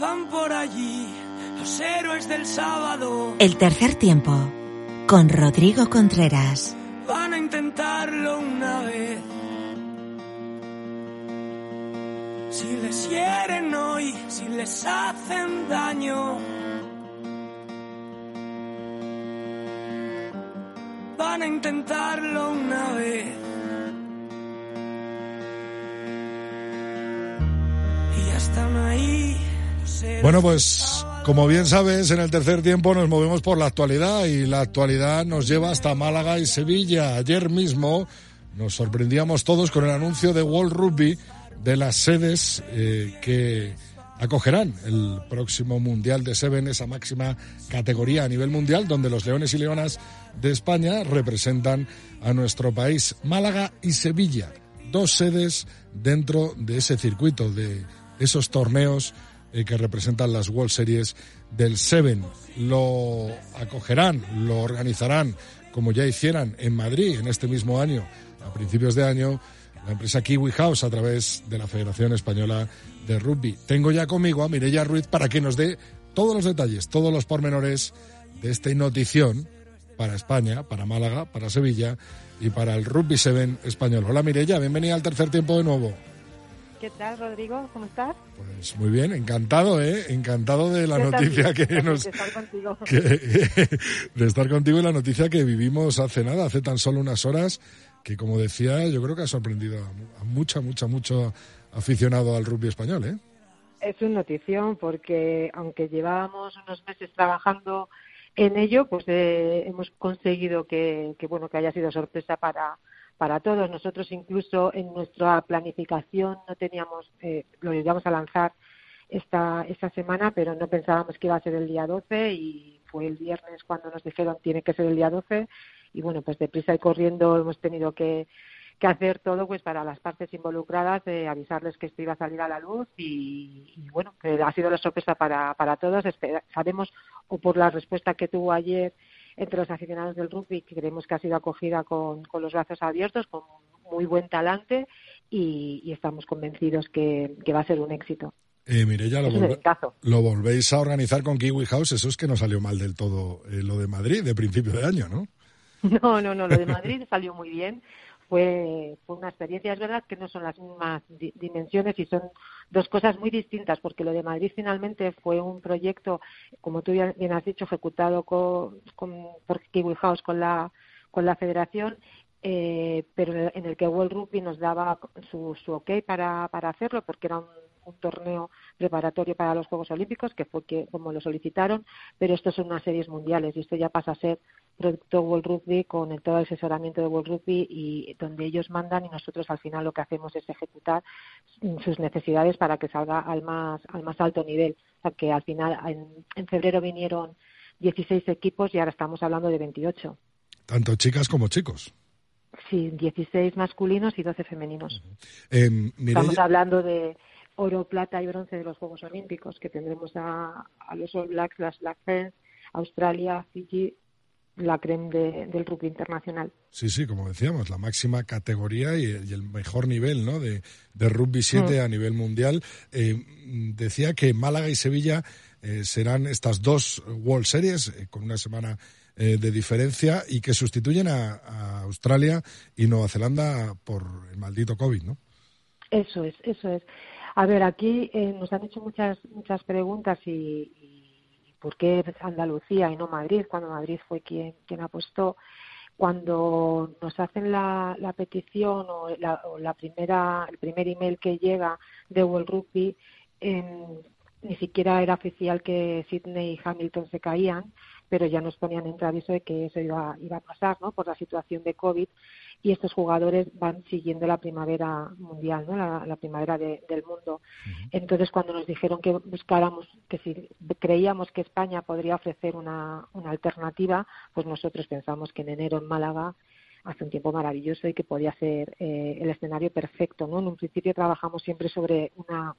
van por allí los héroes del sábado. El tercer tiempo con Rodrigo Contreras. Van a intentarlo una vez. Si les hieren hoy, si les hacen daño. Van a intentarlo una vez. Y los héroes Bueno, pues como bien sabes, en el tercer tiempo nos movemos por la actualidad y la actualidad nos lleva hasta Málaga y Sevilla. Ayer mismo nos sorprendíamos todos con el anuncio de World Rugby de las sedes eh, que acogerán el próximo Mundial de Seven, esa máxima categoría a nivel mundial, donde los leones y leonas de España representan a nuestro país, Málaga y Sevilla. Dos sedes dentro de ese circuito, de esos torneos eh, que representan las World Series del Seven. Lo acogerán, lo organizarán, como ya hicieran en Madrid en este mismo año, a principios de año, la empresa Kiwi House a través de la Federación Española de Rugby. Tengo ya conmigo a Mireia Ruiz para que nos dé todos los detalles, todos los pormenores de esta notición para España, para Málaga, para Sevilla y para el Rugby Seven español. Hola Mireia, bienvenida al tercer tiempo de nuevo. ¿Qué tal, Rodrigo? ¿Cómo estás? Pues muy bien, encantado, ¿eh? Encantado de la noticia que nos... de estar contigo. que- de estar contigo y la noticia que vivimos hace nada, hace tan solo unas horas, que como decía, yo creo que ha sorprendido a mucha, mucha, mucho aficionado al rugby español, ¿eh? Es una notición porque aunque llevábamos unos meses trabajando en ello, pues eh, hemos conseguido que, bueno que haya sido sorpresa para para todos. Nosotros incluso en nuestra planificación no teníamos, eh, lo íbamos a lanzar esta, esta semana, pero no pensábamos que iba a ser el día 12 y fue el viernes cuando nos dijeron tiene que ser el día 12 y bueno, pues deprisa y corriendo hemos tenido que, que hacer todo pues para las partes involucradas, eh, avisarles que esto iba a salir a la luz y, y bueno, que ha sido la sorpresa para, para todos. Espera- sabemos, o por la respuesta que tuvo ayer entre los aficionados del rugby, que creemos que ha sido acogida con, con los brazos abiertos, con muy buen talante y, y estamos convencidos que, que va a ser un éxito. Eh, Mireia, lo, volve- lo volvéis a organizar con Kiwi House, eso es que no salió mal del todo eh, lo de Madrid de principio de año, ¿no? No, no, no, lo de Madrid salió muy bien. Fue, fue una experiencia, es verdad que no son las mismas di- dimensiones y son dos cosas muy distintas, porque lo de Madrid finalmente fue un proyecto, como tú bien has dicho, ejecutado con, con- por Kiwi House con la, con la federación, eh, pero en el que World Rugby nos daba su, su ok para, para hacerlo, porque era un, un torneo preparatorio para los Juegos Olímpicos, que fue que, como lo solicitaron, pero estos son unas series mundiales y esto ya pasa a ser producto World Rugby con el, todo el asesoramiento de World Rugby y donde ellos mandan y nosotros al final lo que hacemos es ejecutar sus necesidades para que salga al más al más alto nivel. O sea que al final en, en febrero vinieron 16 equipos y ahora estamos hablando de 28. Tanto chicas como chicos. Sí, 16 masculinos y 12 femeninos. Eh, Estamos hablando de oro, plata y bronce de los Juegos Olímpicos, que tendremos a, a los All Blacks, las Black Ferns, Australia, Fiji, la creme de- del rugby internacional. sí, sí, como decíamos, la máxima categoría y, y el mejor nivel ¿no? de, de Rugby 7 a nivel mundial. Eh, mm, decía que Málaga y Sevilla eh, serán estas dos World Series eh, con una semana eh, de diferencia y que sustituyen a, a Australia y Nueva Zelanda por el maldito COVID, ¿no? Eso es, eso es. A ver, aquí eh, nos han hecho muchas muchas preguntas y, y por qué Andalucía y no Madrid, cuando Madrid fue quien quien apostó. Cuando nos hacen la, petición o la, o la primera el primer email que llega de World Rugby, em, ni siquiera era oficial que Sydney y Hamilton se caían, pero ya nos ponían en aviso de que eso iba, iba a pasar, ¿no? Por la situación de COVID y estos jugadores van siguiendo la primavera mundial, ¿no? La, la primavera de- del mundo. Entonces, cuando nos dijeron que buscáramos, que si creíamos que España podría ofrecer una, una alternativa, pues nosotros pensamos que en enero en Málaga hace un tiempo maravilloso y que podía ser eh, el escenario perfecto, ¿no? En un principio trabajamos siempre sobre una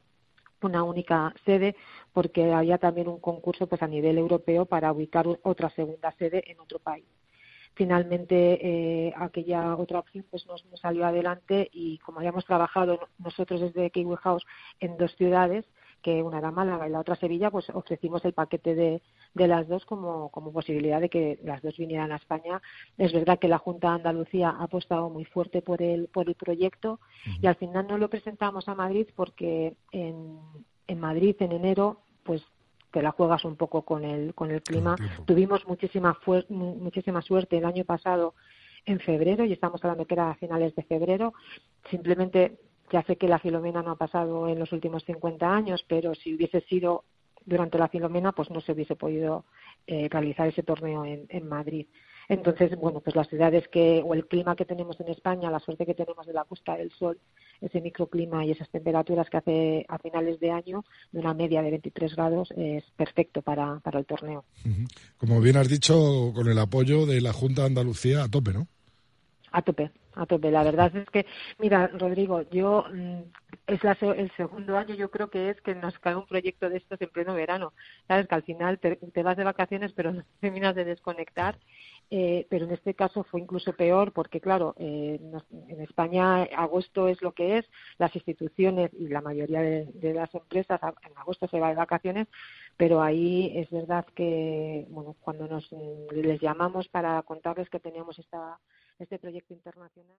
una única sede porque había también un concurso pues a nivel europeo para ubicar otra segunda sede en otro país finalmente eh, aquella otra opción pues nos, nos salió adelante y como habíamos trabajado nosotros desde Kiwi House en dos ciudades que una era Málaga y la otra Sevilla, pues ofrecimos el paquete de, de las dos como, como posibilidad de que las dos vinieran a España. Es verdad que la Junta de Andalucía ha apostado muy fuerte por el, por el proyecto y al final no lo presentamos a Madrid porque en, en Madrid en enero pues te la juegas un poco con el con el clima. Tuvimos muchísima muchísima suerte el año pasado en febrero y estamos hablando que era a finales de febrero. Simplemente ya sé que la Filomena no ha pasado en los últimos 50 años, pero si hubiese sido durante la Filomena, pues no se hubiese podido eh, realizar ese torneo en, en Madrid. Entonces, bueno, pues las ciudades que, o el clima que tenemos en España, la suerte que tenemos de la Costa del Sol, ese microclima y esas temperaturas que hace a finales de año, de una media de 23 grados, es perfecto para, para el torneo. Como bien has dicho, con el apoyo de la Junta de Andalucía a tope, ¿no? A tope, a tope. La verdad es que, mira, Rodrigo, yo mm, es el segundo año, yo creo que es que nos cae un proyecto de estos en pleno verano. Sabes que al final te, te vas de vacaciones, pero no terminas de desconectar eh, pero en este caso fue incluso peor porque, claro, eh, en España agosto es lo que es, las instituciones y la mayoría de, las empresas en agosto se va de vacaciones, pero ahí es verdad que, bueno, cuando nos les llamamos para contarles que teníamos esta, este proyecto internacional.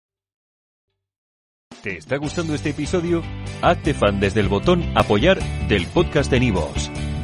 ¿Te está gustando este episodio? Hazte fan desde el botón apoyar del podcast de Nivos.